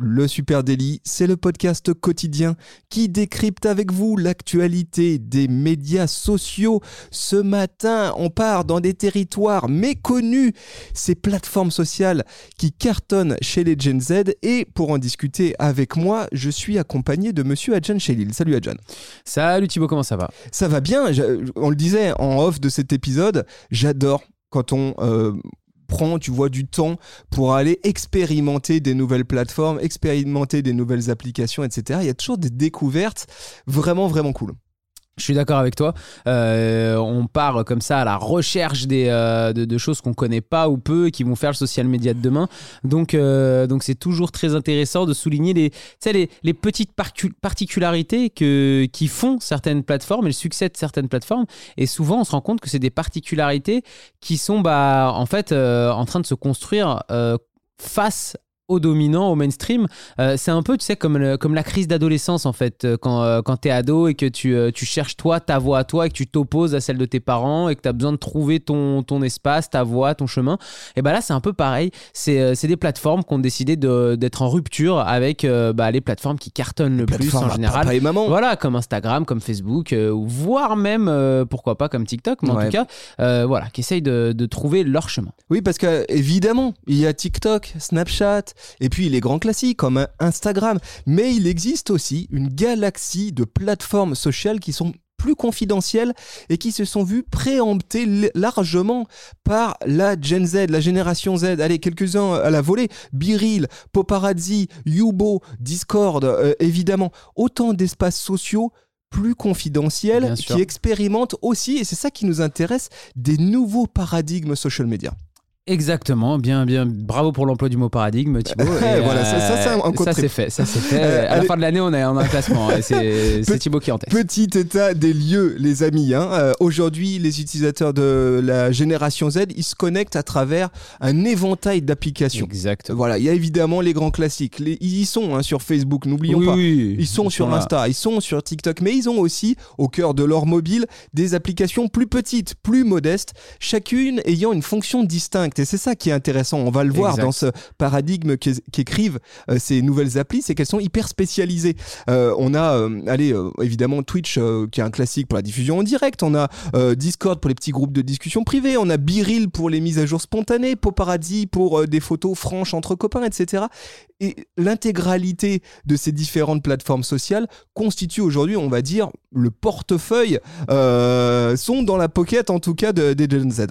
Le Super Daily, c'est le podcast quotidien qui décrypte avec vous l'actualité des médias sociaux. Ce matin, on part dans des territoires méconnus, ces plateformes sociales qui cartonnent chez les Gen Z. Et pour en discuter avec moi, je suis accompagné de monsieur Adjan Chelil. Salut Adjan. Salut Thibaut, comment ça va? Ça va bien, on le disait en off de cet épisode, j'adore quand on euh, prend, tu vois, du temps pour aller expérimenter des nouvelles plateformes, expérimenter des nouvelles applications, etc. Il y a toujours des découvertes vraiment, vraiment cool. Je suis d'accord avec toi. Euh, on part comme ça à la recherche des, euh, de, choses qu'on connaît pas ou peu et qui vont faire le social media de demain. Donc, euh, donc c'est toujours très intéressant de souligner les, les, les petites particularités que, qui font certaines plateformes et le succès de certaines plateformes. Et souvent, on se rend compte que c'est des particularités qui sont bah, en fait en train de se construire face au dominant, au mainstream. Euh, c'est un peu, tu sais, comme, le- comme la crise d'adolescence, en fait, euh, quand, euh, quand tu es ado et que tu, euh, tu cherches toi, ta voix à toi, et que tu t'opposes à celle de tes parents et que tu as besoin de trouver ton, ton espace, ta voix, ton chemin. Et ben là, c'est un peu pareil. C'est c'est des plateformes qui ont décidé de- d'être en rupture avec bah, les plateformes qui cartonnent le plus en général. Papa et maman. Voilà, comme Instagram, comme Facebook, voire même, pourquoi pas, comme TikTok, mais en tout cas, voilà, qui essayent de, de trouver leur chemin. Oui, parce que évidemment, il y a TikTok, Snapchat, et puis les grands classiques comme Instagram. Mais il existe aussi une galaxie de plateformes sociales qui sont plus confidentielles et qui se sont vues préemptées largement par la Gen Z, la génération Z. Allez, quelques-uns à la volée. Biril, Paparazzi, Yubo, Discord, euh, évidemment. Autant d'espaces sociaux plus confidentiels qui expérimentent aussi, et c'est ça qui nous intéresse, des nouveaux paradigmes social media. Exactement, bien, bien. Bravo pour l'emploi du mot paradigme, Thibaut. Voilà, ça- ça, c'est un- un ça contrib- c'est fait, ça c'est fait. Euh, à la fin de l'année, on, est- a un classement. et c'est Thibaut qui est en tête. Petit état des lieux, les amis. hein. Euh, Aujourd'hui, les utilisateurs de la génération Z, ils se connectent à travers un éventail d'applications. Exact. Voilà, il y a évidemment les grands classiques. Les- ils y sont hein, sur Facebook, n'oublions Oui, pas. oui, Ils sont sur. Insta, ils sont sur TikTok, mais ils ont aussi au cœur de leur mobile des applications plus petites, plus modestes, chacune ayant une fonction distincte. Et c'est ça qui est intéressant. On va le voir Exact. dans ce paradigme qu'écrivent euh, ces nouvelles applis, c'est qu'elles sont hyper spécialisées. Euh, on a, euh, allez, évidemment Twitch qui est un classique pour la diffusion en direct. On a Discord pour les petits groupes de discussion privés. On a Biril pour les mises à jour spontanées. Paparazzi pour des photos franches entre copains, etc. Et l'intégralité de ces différentes plateformes sociales constitue aujourd'hui, on va dire, le portefeuille, sont dans la pocket en tout cas de- des Gen Z.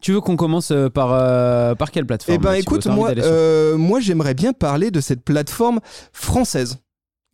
Tu veux qu'on commence par, euh, par quelle plateforme Eh ben écoute, moi, sur- euh, moi j'aimerais bien parler de cette plateforme française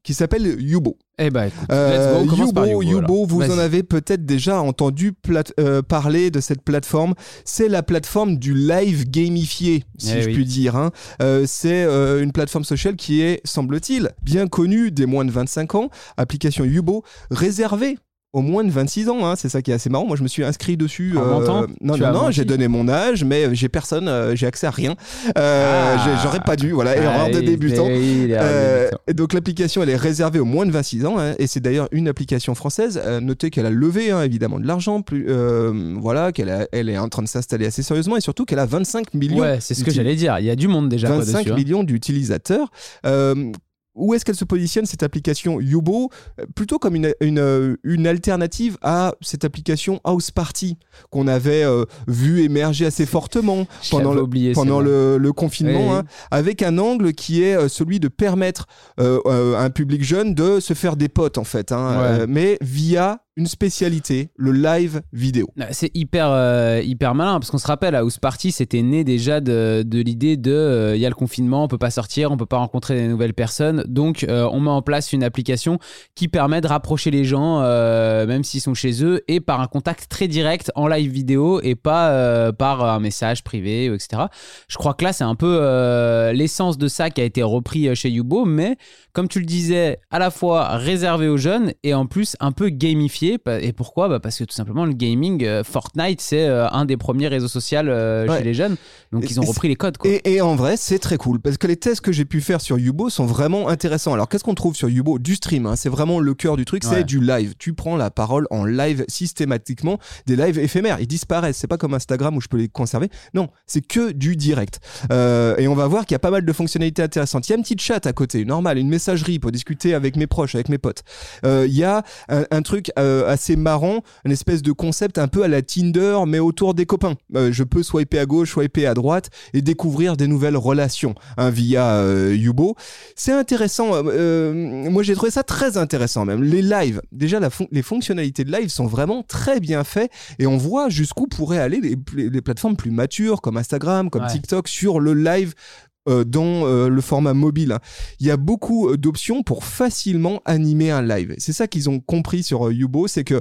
qui s'appelle Yubo. Eh ben écoute, Euh, let's go, on commence par Yubo, vous en avez peut-être déjà entendu plate- euh, parler de cette plateforme. C'est la plateforme du live gamifié, si Eh je oui. puis dire. hein. Euh, c'est euh, une plateforme sociale qui est, semble-t-il, bien connue des moins de 25 ans. Application Yubo, réservée aux moins de 26 ans, hein. c'est ça qui est assez marrant. Moi, je me suis inscrit dessus. En mentant non, Tu non, non, j'ai donné mon âge, mais j'ai personne, euh, j'ai accès à rien. Euh, Ah. J'aurais pas dû, voilà, erreur Ah, de débutant. Euh, débutant. et donc l'application elle est réservée aux moins de 26 ans hein, et c'est d'ailleurs une application française. Euh, notez qu'elle a levé hein, évidemment de l'argent, plus euh, voilà qu'elle elle est en train de s'installer assez sérieusement et surtout qu'elle a 25 millions. Ouais, c'est ce que j'allais dire. Il y a du monde déjà quoi, 25 dessus. hein. millions d'utilisateurs. Où est-ce qu'elle se positionne cette application Yubo Euh, Plutôt comme une, une, euh, une alternative à cette application House Party qu'on avait euh, vu émerger assez fortement pendant le, oublié pendant le, le confinement, Oui. hein, avec un angle qui est euh, celui de permettre euh, euh, à un public jeune de se faire des potes en fait, hein, Ouais. euh, mais via une spécialité, le live vidéo. C'est hyper, euh, hyper malin parce qu'on se rappelle, House Party, c'était né déjà de, de l'idée de euh, il y a le confinement, on peut pas sortir, on peut pas rencontrer des nouvelles personnes. Donc, euh, on met en place une application qui permet de rapprocher les gens, euh, même s'ils sont chez eux, et par un contact très direct en live vidéo et pas euh, par un message privé, etc. Je crois que là, c'est un peu euh, l'essence de ça qui a été repris euh, chez Yubo, mais comme tu le disais, à la fois réservé aux jeunes et en plus un peu gamifié Et pourquoi bah Parce que tout simplement, le gaming, euh, Fortnite, c'est euh, un des premiers réseaux sociaux euh, Ouais. chez les jeunes. Donc, Et- ils ont repris les codes. Quoi. Et, et en vrai, c'est très cool parce que les tests que j'ai pu faire sur Yubo sont vraiment intéressants. Alors, qu'est-ce qu'on trouve sur Yubo? Du stream, hein, c'est vraiment le cœur du truc, c'est Ouais. du live. Tu prends la parole en live systématiquement, des lives éphémères, ils disparaissent. C'est pas comme Instagram où je peux les conserver. Non, c'est que du direct. Et on va voir qu'il y a pas mal de fonctionnalités intéressantes. Il y a un petit chat à côté, normal, une messagerie pour discuter avec mes proches, avec mes potes. Il y a un, un truc euh, assez marrant, une espèce de concept un peu à la Tinder, mais autour des copains. Euh, je peux swiper à gauche, swiper à droite et découvrir des nouvelles relations hein, via euh, Yubo. C'est intéressant. euh, euh, moi, j'ai trouvé ça très intéressant même. Les lives, déjà, la fon- les fonctionnalités de live sont vraiment très bien faites et on voit jusqu'où pourraient aller les, les- les plateformes plus matures comme Instagram, comme Ouais. TikTok sur le live. Euh, dans euh, le format mobile. Il y a beaucoup euh, d'options pour facilement animer un live. C'est ça qu'ils ont compris sur Yubo, c'est que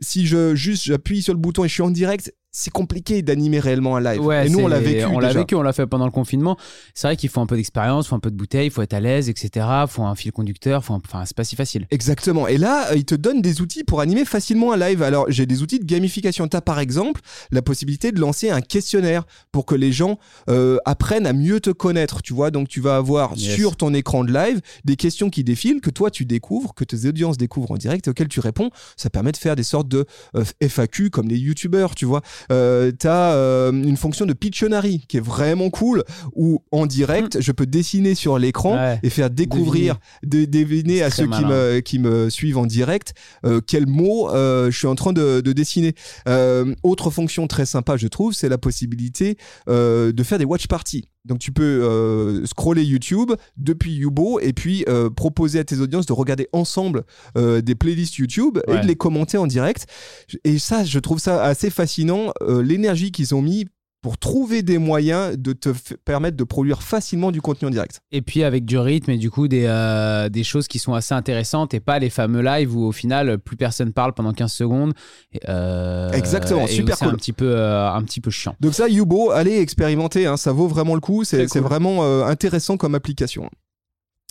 si je juste j'appuie sur le bouton et je suis en direct, c'est compliqué d'animer réellement un live. Ouais, et nous, on l'a vécu. On l'a vécu, on l'a fait pendant le confinement. C'est vrai qu'il faut un peu d'expérience, il faut un peu de bouteille, il faut être à l'aise, etc. Il faut un fil conducteur, faut un- enfin, c'est pas si facile. Exactement. Et là, euh, il te donne des outils pour animer facilement un live. Alors, j'ai des outils de gamification. Tu as par exemple la possibilité de lancer un questionnaire pour que les gens euh, apprennent à mieux te connaître. Tu vois, donc tu vas avoir Yes. sur ton écran de live des questions qui défilent, que toi tu découvres, que tes audiences découvrent en direct et auxquelles tu réponds. Ça permet de faire des sortes de euh, FAQ comme les youtubeurs, tu vois. Euh, tu as une fonction de Pictionary qui est vraiment cool où en direct, je peux dessiner sur l'écran Hmm. Ouais. et faire découvrir, de- deviner à ceux qui me, qui me suivent en direct euh, quels mots euh, je suis en train de, de dessiner. Euh, autre fonction très sympa, je trouve, c'est la possibilité euh, de faire des watch parties. Donc tu peux euh, scroller YouTube depuis Yubo et puis euh, proposer à tes audiences de regarder ensemble euh, des playlists YouTube et de les commenter en direct. Et ça, je trouve ça assez fascinant, l'énergie qu'ils ont mis pour trouver des moyens de te permettre de produire facilement du contenu en direct. Et puis avec du rythme et du coup des, euh, des choses qui sont assez intéressantes et pas les fameux lives où au final plus personne parle pendant 15 secondes. Et, euh, Exactement, et super c'est cool. un petit peu euh, un petit peu chiant. Donc ça, Yubo, allez expérimenter, hein, ça vaut vraiment le coup, c'est c'est cool. vraiment intéressant comme application.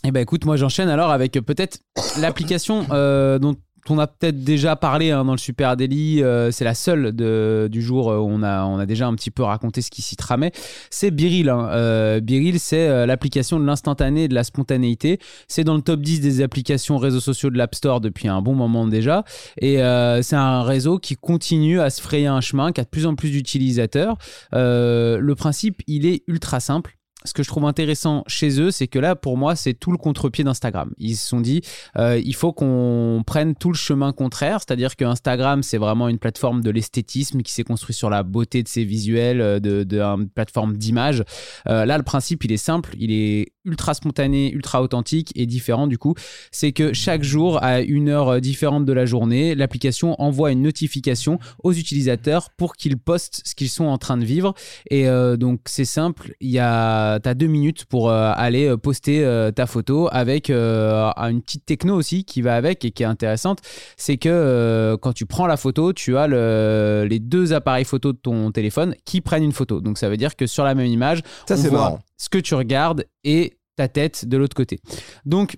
Eh ben écoute, moi j'enchaîne alors avec peut-être l'application euh, dont on a peut-être déjà parlé hein, dans le Super Daily, euh, c'est la seule du jour euh, où on a, déjà un petit peu raconté ce qui s'y tramait, c'est Biril. hein. Euh, Biril, c'est l'application de l'instantané et de la spontanéité. C'est dans le top 10 des applications réseaux sociaux de l'App Store depuis un bon moment déjà. Et c'est un réseau qui continue à se frayer un chemin, qui a de plus en plus d'utilisateurs. Le principe, il est ultra simple ce que je trouve intéressant chez eux, c'est que là, pour moi, c'est tout le contre-pied d'Instagram. Ils se sont dit, euh, il faut qu'on prenne tout le chemin contraire, c'est-à-dire que Instagram, c'est vraiment une plateforme de l'esthétisme qui s'est construit sur la beauté de ses visuels, euh, de, de plateforme d'image. Euh, là, le principe, il est simple, il est ultra spontané, ultra authentique et différent du coup. C'est que chaque jour, à une heure différente de la journée, l'application envoie une notification aux utilisateurs pour qu'ils postent ce qu'ils sont en train de vivre. Et donc, c'est simple, il y a, t'as deux minutes pour euh, aller euh, poster euh, ta photo avec une petite techno aussi qui va avec et qui est intéressante. C'est que quand tu prends la photo, tu as le- les deux appareils photo de ton téléphone qui prennent une photo. Donc, ça veut dire que sur la même image, Ça, on voit marrant. ce que tu regardes et ta tête de l'autre côté. Donc,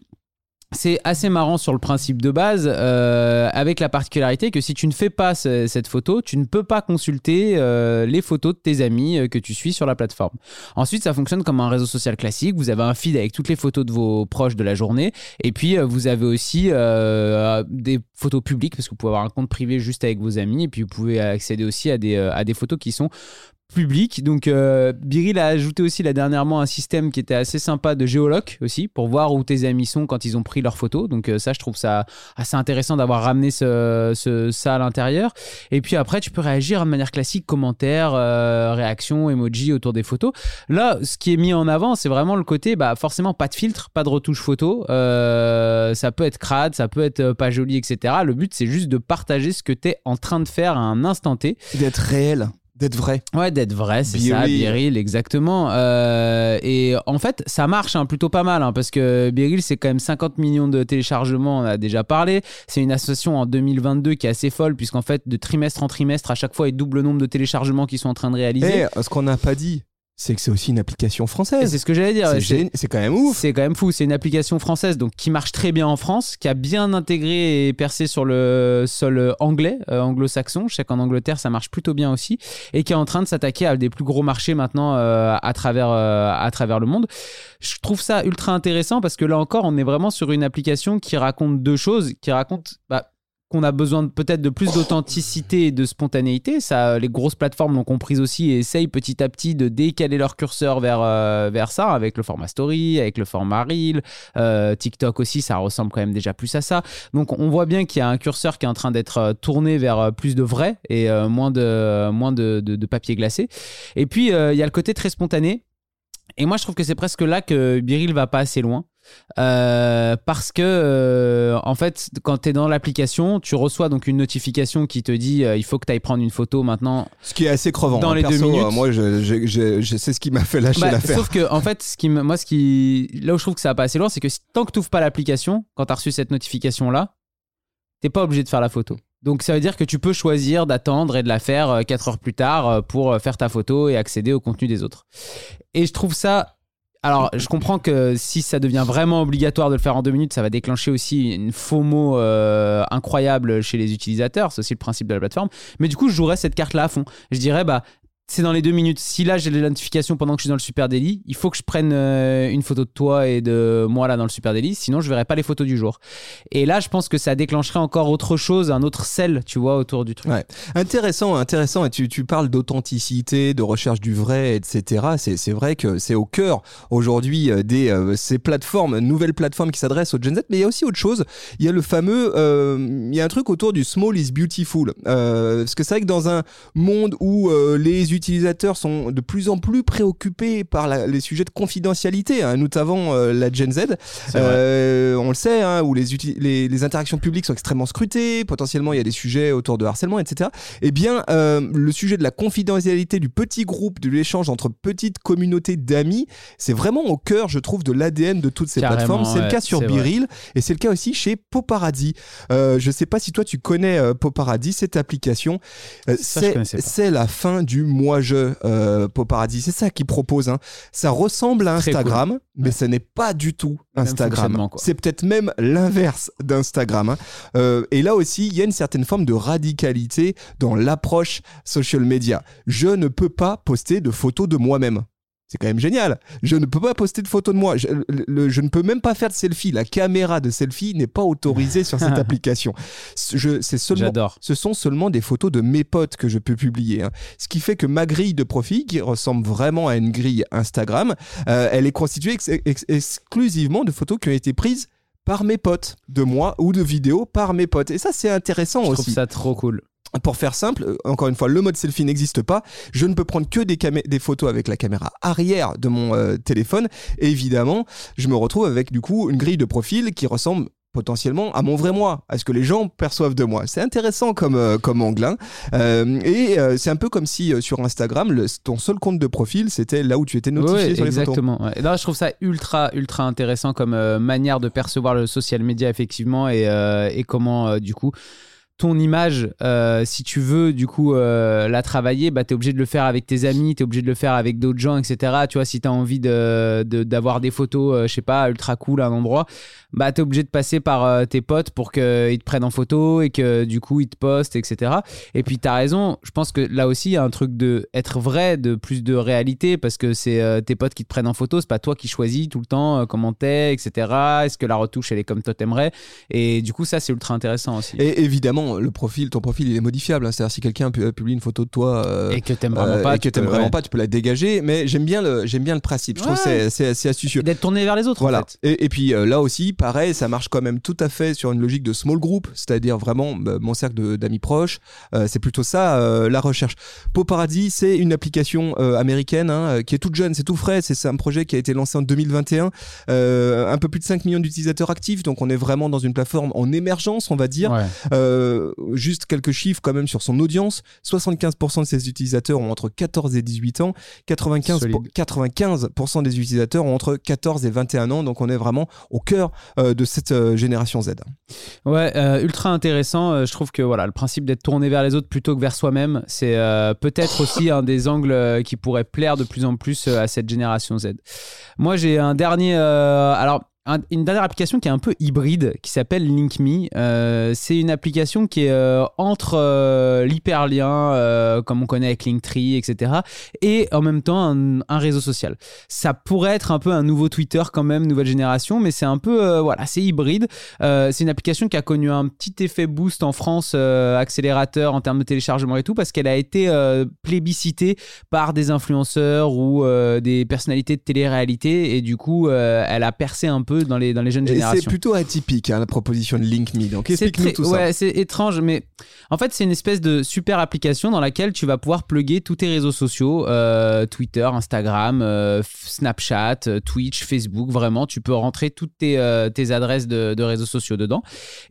c'est assez marrant sur le principe de base, euh, avec la particularité que si tu ne fais pas ce- cette photo, tu ne peux pas consulter euh, les photos de tes amis euh, que tu suis sur la plateforme. Ensuite, ça fonctionne comme un réseau social classique. Vous avez un feed avec toutes les photos de vos proches de la journée. Et puis, vous avez aussi des photos publiques, parce que vous pouvez avoir un compte privé juste avec vos amis. Et puis, vous pouvez accéder aussi à des, à des photos qui sont public. Donc, euh, Biril a ajouté aussi là dernièrement un système qui était assez sympa de géoloc aussi pour voir où tes amis sont quand ils ont pris leurs photos. Donc, euh, ça, je trouve ça assez intéressant d'avoir ramené ce, ça à l'intérieur. Et puis après, tu peux réagir de manière classique, commentaires, euh, réactions, emoji autour des photos. Là, ce qui est mis en avant, c'est vraiment le côté, bah, forcément, pas de filtre, pas de retouche photo. Ça peut être crade, ça peut être pas joli, etc. Le but, c'est juste de partager ce que tu es en train de faire à un instant T. D'être réel, d'être vrai. Ouais, d'être vrai, c'est ça, Biril. Exactement. Euh, et en fait, ça marche hein, plutôt pas mal, hein, parce que Biril, c'est quand même 50 millions de téléchargements, on a déjà parlé. C'est une association en 2022 qui est assez folle, puisqu'en fait, de trimestre en trimestre, à chaque fois, il double le nombre de téléchargements qu'ils sont en train de réaliser. Et ce qu'on n'a pas dit, c'est que c'est aussi une application française. c'est ce que j'allais dire. C'est quand même ouf. C'est quand même fou. C'est une application française donc qui marche très bien en France, qui a bien intégré et percé sur le sol anglais, euh, anglo-saxon. Je sais qu'en Angleterre ça marche plutôt bien aussi, et qui est en train de s'attaquer à des plus gros marchés maintenant euh, à travers euh, à travers le monde. Je trouve ça ultra intéressant parce que là encore, on est vraiment sur une application qui raconte deux choses, qui raconte bah, qu'on a besoin peut-être de plus d'authenticité et de spontanéité. Ça, les grosses plateformes l'ont compris aussi et essayent petit à petit de décaler leur curseur vers, euh, vers ça, avec le format story, avec le format reel. Euh, TikTok aussi, ça ressemble quand même déjà plus à ça. Donc on voit bien qu'il y a un curseur qui est en train d'être euh, tourné vers euh, plus de vrai et euh, moins, de, moins de, de- papier glacé. Et puis euh, il y a le côté très spontané. Et moi, je trouve que c'est presque là que Biril va pas assez loin. Euh, parce que euh, en fait quand tu es dans l'application tu reçois donc une notification qui te dit euh, il faut que tu ailles prendre une photo maintenant Ce qui est assez crevant. Dans hein. les deux minutes. moi, je, je, je- je sais ce qui m'a fait lâcher Bah, l'affaire. sauf que en fait ce qui me- moi ce qui là où je trouve que ça va pas assez loin c'est que si- tant que tu pas l'application quand tu as reçu cette notification là t'es pas obligé de faire la photo donc ça veut dire que tu peux choisir d'attendre et de la faire 4 heures plus tard pour faire ta photo et accéder au contenu des autres et je trouve ça alors, je comprends que si ça devient vraiment obligatoire de le faire en deux minutes, ça va déclencher aussi une FOMO euh, incroyable chez les utilisateurs. C'est aussi le principe de la plateforme. Mais du coup, je jouerais cette carte-là à fond. Je dirais, bah, c'est dans les deux minutes. Si là, j'ai les notifications pendant que je suis dans le Super Daily, il faut que je prenne euh, une photo de toi et de moi là dans le Super Daily. Sinon, je verrai pas les photos du jour. Et là, je pense que ça déclencherait encore autre chose, un autre sel, tu vois, autour du truc. Ouais. Intéressant, intéressant. Et tu, parles d'authenticité, de recherche du vrai, etc. C'est, vrai que c'est au cœur aujourd'hui euh, des euh, ces plateformes, nouvelles plateformes qui s'adressent aux Gen Z. Mais il y a aussi autre chose. Il y a le fameux, il y a un truc autour du small is beautiful. Parce que c'est vrai que dans un monde où les utilisateurs sont de plus en plus préoccupés par la- les sujets de confidentialité, hein, notamment euh, la Gen Z, euh, on le sait, hein, où les, uti- les, les interactions publiques sont extrêmement scrutées, potentiellement il y a des sujets autour de harcèlement, etc. Eh bien, euh, le sujet de la confidentialité du petit groupe, de l'échange entre petites communautés d'amis, c'est vraiment au cœur, je trouve, de l'ADN de toutes ces Carrément, plateformes. C'est le cas sur. Biril et c'est le cas aussi chez Poparadis. Je sais pas si toi tu connais Poparadis, cette application. C'est la fin du moi-je euh, Poparadis. C'est ça qu'ils proposent. hein. Ça ressemble à Instagram, mais Ouais. ce n'est pas du tout Instagram. C'est peut-être même l'inverse d'Instagram. hein. Euh, et là aussi, il y a une certaine forme de radicalité dans l'approche social media. Je ne peux pas poster de photos de moi-même. C'est quand même génial. Je ne peux pas poster de photos de moi. Je, le- je ne peux même pas faire de selfie. La caméra de selfie n'est pas autorisée sur cette application. Je- seulement J'adore. ce sont seulement des photos de mes potes que je peux publier. hein. Ce qui fait que ma grille de profil, qui ressemble vraiment à une grille Instagram, euh, elle est constituée ex- ex- exclusivement de photos qui ont été prises par mes potes, de moi, ou de vidéos par mes potes. Et ça, c'est intéressant Je aussi. trouve ça trop cool. Pour faire simple, euh, encore une fois, le mode selfie n'existe pas. Je ne peux prendre que des, photos avec la caméra arrière de mon euh, téléphone. Et évidemment, je me retrouve avec du coup une grille de profil qui ressemble potentiellement à mon vrai moi, à ce que les gens perçoivent de moi. C'est intéressant comme, euh, comme angle. hein. Euh, et c'est un peu comme si sur Instagram, le- ton seul compte de profil, c'était là où tu étais notifié Ouais, sur les photos. exactement. ouais. Là, je trouve ça ultra, ultra intéressant comme manière de percevoir le social media, effectivement, et, et comment, du coup, ton image, euh, si tu veux, du coup, euh, la travailler, bah, tu es obligé de le faire avec tes amis, tu es obligé de le faire avec d'autres gens, etc. Tu vois, si tu as envie de- de- d'avoir des photos, euh, je sais pas, ultra cool à un endroit, bah, tu es obligé de passer par euh, tes potes pour qu'ils te prennent en photo et que, du coup, ils te postent, etc. Et puis, tu as raison, je pense que là aussi, il y a un truc de être vrai, de plus de réalité, parce que c'est tes potes qui te prennent en photo, c'est pas toi qui choisis tout le temps comment t'es, etc. Est-ce que la retouche, elle est comme toi t'aimerais? Et du coup, ça, c'est ultra intéressant aussi. Et évidemment, le profil, ton profil, il est modifiable. hein. C'est-à-dire si quelqu'un pu- publie une photo de toi euh, Et que t'aimes vraiment euh, pas, et que tu t'aimes vraiment ouais. pas, tu peux la dégager. Mais j'aime bien le, j'aime bien le principe. Je trouve que c'est- assez astucieux. D'être tourné vers les autres, Voilà. en fait. Et, et puis euh, là aussi, pareil, ça marche quand même tout à fait sur une logique de small group, c'est-à-dire vraiment bah, mon cercle d'amis proches. Euh, c'est plutôt ça euh, la recherche. Paradis, c'est une application euh, américaine hein, euh, qui est toute jeune, c'est tout frais. C'est un projet qui a été lancé en 2021. Euh, un peu plus de 5 millions d'utilisateurs actifs, donc on est vraiment dans une plateforme en émergence, on va dire. Ouais. Euh, euh, juste quelques chiffres quand même sur son audience. 75% de ses utilisateurs ont entre 14 et 18 ans. 95, Solide. 95% des utilisateurs ont entre 14 et 21 ans. Donc on est vraiment au cœur euh, de cette euh, génération Z. Ouais, ultra intéressant. Je trouve que voilà, le principe d'être tourné vers les autres plutôt que vers soi-même, c'est peut-être aussi un des angles qui pourrait plaire de plus en plus à cette génération Z. Moi, j'ai un dernier. alors. Un- une dernière application qui est un peu hybride, qui s'appelle LinkMe. Euh, c'est une application qui est euh, entre euh, l'hyperlien, comme on connaît avec Linktree, etc., et en même temps un, réseau social. Ça pourrait être un peu un nouveau Twitter quand même, nouvelle génération, mais c'est un peu, voilà, c'est hybride. C'est une application qui a connu un petit effet boost en France, accélérateur en termes de téléchargement et tout, parce qu'elle a été plébiscitée par des influenceurs ou des personnalités de télé-réalité, et du coup, elle a percé un peu dans les, dans les jeunes Et c'est générations. plutôt atypique hein, la proposition de LinkMe. Donc explique-nous tout ça. Ouais, c'est étrange, mais en fait, c'est une espèce de super application dans laquelle tu vas pouvoir plugger tous tes réseaux sociaux euh, Twitter, Instagram, euh, Snapchat, euh, Twitch, Facebook. Vraiment, tu peux rentrer toutes tes, euh, tes adresses de, de réseaux sociaux dedans.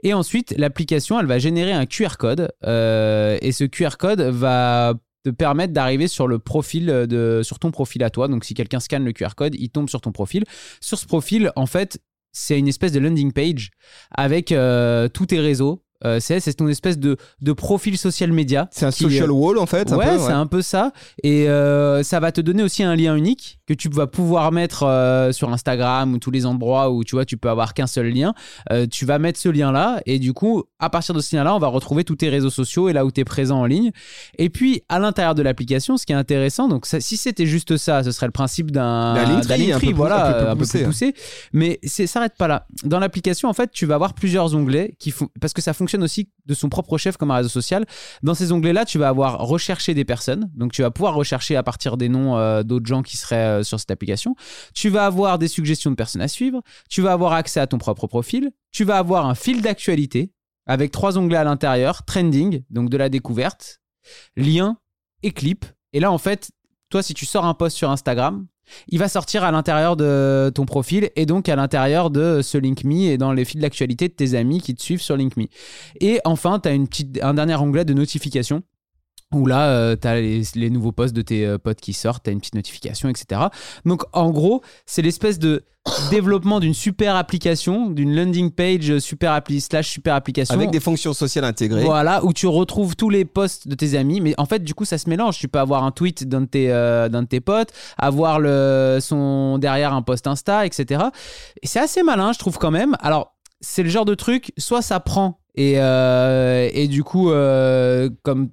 Et ensuite, l'application, elle va générer un QR code. et ce QR code va te permettre d'arriver sur le profil de sur ton profil à toi donc si quelqu'un scanne le QR code il tombe sur ton profil sur ce profil en fait c'est une espèce de landing page avec euh, tous tes réseaux. Euh, c'est ton espèce de, de profil social média. C'est un qui, social euh, wall en fait. un ouais, peu, c'est un peu ça. Et euh, ça va te donner aussi un lien unique que tu vas pouvoir mettre euh, sur Instagram ou tous les endroits où tu vois, tu peux avoir qu'un seul lien. Euh, tu vas mettre ce lien-là et du coup, à partir de ce lien-là, on va retrouver tous tes réseaux sociaux et là où tu es présent en ligne. Et puis, à l'intérieur de l'application, ce qui est intéressant, donc ça- si c'était juste ça, ce serait le principe d'un Linktree, voilà, un peu plus un peu poussé, hein. poussé. Mais ça s'arrête pas là. Dans l'application, en fait, tu vas avoir plusieurs onglets qui font parce que ça fonctionne aussi de son propre chef comme un réseau social. Dans ces onglets-là, tu vas avoir recherché des personnes. Donc, tu vas pouvoir rechercher à partir des noms euh, d'autres gens qui seraient euh, sur cette application. Tu vas avoir des suggestions de personnes à suivre. Tu vas avoir accès à ton propre profil. Tu vas avoir un fil d'actualité avec trois onglets à l'intérieur trending, donc de la découverte, lien et clip. Et là, en fait, toi, si tu sors un post sur Instagram, il va sortir à l'intérieur de ton profil et donc à l'intérieur de ce LinkMe et dans les fils d'actualité de tes amis qui te suivent sur LinkMe. Et enfin, tu as un dernier onglet de notification où là, tu as les, les nouveaux posts de tes euh, potes qui sortent, tu as une petite notification, etc. Donc en gros, c'est l'espèce de développement d'une super application, d'une landing page super appli slash super application. Avec des fonctions sociales intégrées. Voilà, où tu retrouves tous les posts de tes amis. Mais en fait, du coup, ça se mélange. Tu peux avoir un tweet d'un de tes, euh, d'un de tes potes, avoir le, son, derrière un post Insta, etc. Et c'est assez malin, je trouve quand même. Alors, c'est le genre de truc, soit ça prend et, euh, et du coup, euh, comme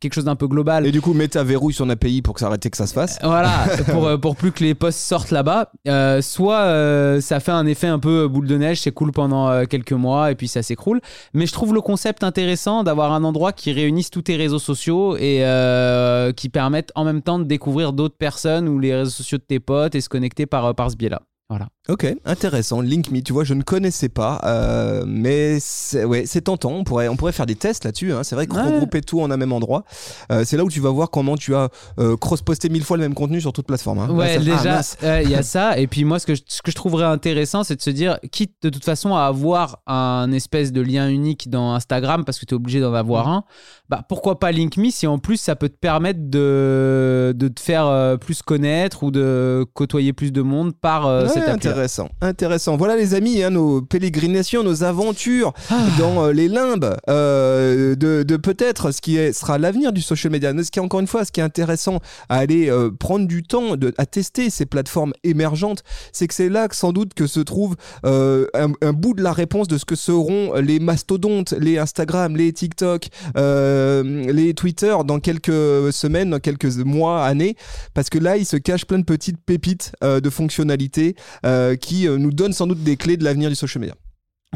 quelque chose d'un peu global. Et du coup, Meta verrouille son API pour que ça arrête que ça se fasse. Voilà, pour, euh, pour plus que les posts sortent là-bas. Euh, soit euh, ça fait un effet un peu boule de neige, c'est cool pendant quelques mois et puis ça s'écroule. Mais je trouve le concept intéressant d'avoir un endroit qui réunisse tous tes réseaux sociaux et euh, qui permettent en même temps de découvrir d'autres personnes ou les réseaux sociaux de tes potes et se connecter par, par ce biais-là. Voilà. Ok, intéressant. LinkMe, tu vois, je ne connaissais pas, euh, mais c'est ouais, c'est tentant. On pourrait, on pourrait faire des tests là-dessus. hein. C'est vrai que Ouais. regrouper tout en un même endroit, euh, c'est là où tu vas voir comment tu as euh, cross-posté mille fois le même contenu sur toute plateforme. hein. Ouais, Là, ça- ah, déjà, il y a ça. Et puis moi, ce que, je, ce que je trouverais intéressant, c'est de se dire, quitte de toute façon à avoir un espèce de lien unique dans Instagram, parce que tu es obligé d'en avoir un, bah pourquoi pas LinkMe si en plus ça peut te permettre de, de te faire plus connaître ou de côtoyer plus de monde par cette appli. Intéressant, intéressant. Voilà les amis, hein, nos pérégrinations, nos aventures Ah. dans euh, les limbes euh, de, de peut-être ce qui est, sera l'avenir du social media. Ce qui est encore une fois, ce qui est intéressant à aller euh, prendre du temps de, à tester ces plateformes émergentes, c'est que c'est là que sans doute que se trouve un, un bout de la réponse de ce que seront les mastodontes, les Instagram, les TikTok, les Twitter dans quelques semaines, dans quelques mois, années, parce que là, il se cache plein de petites pépites de fonctionnalités euh, qui euh, nous donnent sans doute des clés de l'avenir du social media.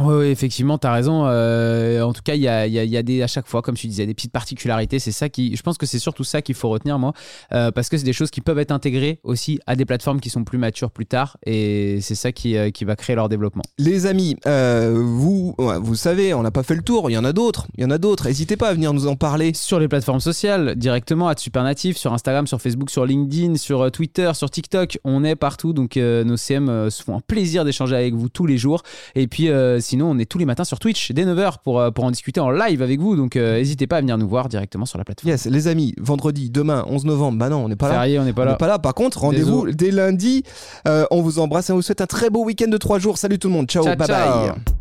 Oui, ouais, effectivement, tu as raison. Euh, en tout cas, il y a, y a- y a des, à chaque fois, comme tu disais, des petites particularités. C'est ça qui, je pense que c'est surtout ça qu'il faut retenir, moi, euh, parce que c'est des choses qui peuvent être intégrées aussi à des plateformes qui sont plus matures plus tard, et c'est ça qui, euh, qui va créer leur développement. Les amis, vous, ouais, vous savez, on n'a pas fait le tour. Il y en a d'autres. Il y en a d'autres. N'hésitez pas à venir nous en parler. Sur les plateformes sociales, directement à Supernatif, sur Instagram, sur Facebook, sur LinkedIn, sur Twitter, sur TikTok, on est partout. Donc nos CM se font un plaisir d'échanger avec vous tous les jours. Et puis, sinon, on est tous les matins sur Twitch dès 9h pour, euh, pour en discuter en live avec vous. Donc, euh, n'hésitez pas à venir nous voir directement sur la plateforme. Yes, les amis, vendredi, demain, 11 novembre, bah non, on n'est pas là. Férié, on n'est pas là. pas là. Par contre, rendez-vous dès lundi. Euh, on vous embrasse et on vous souhaite un très beau week-end de trois jours. Salut tout le monde. Ciao, Ciao, bye ciao. bye.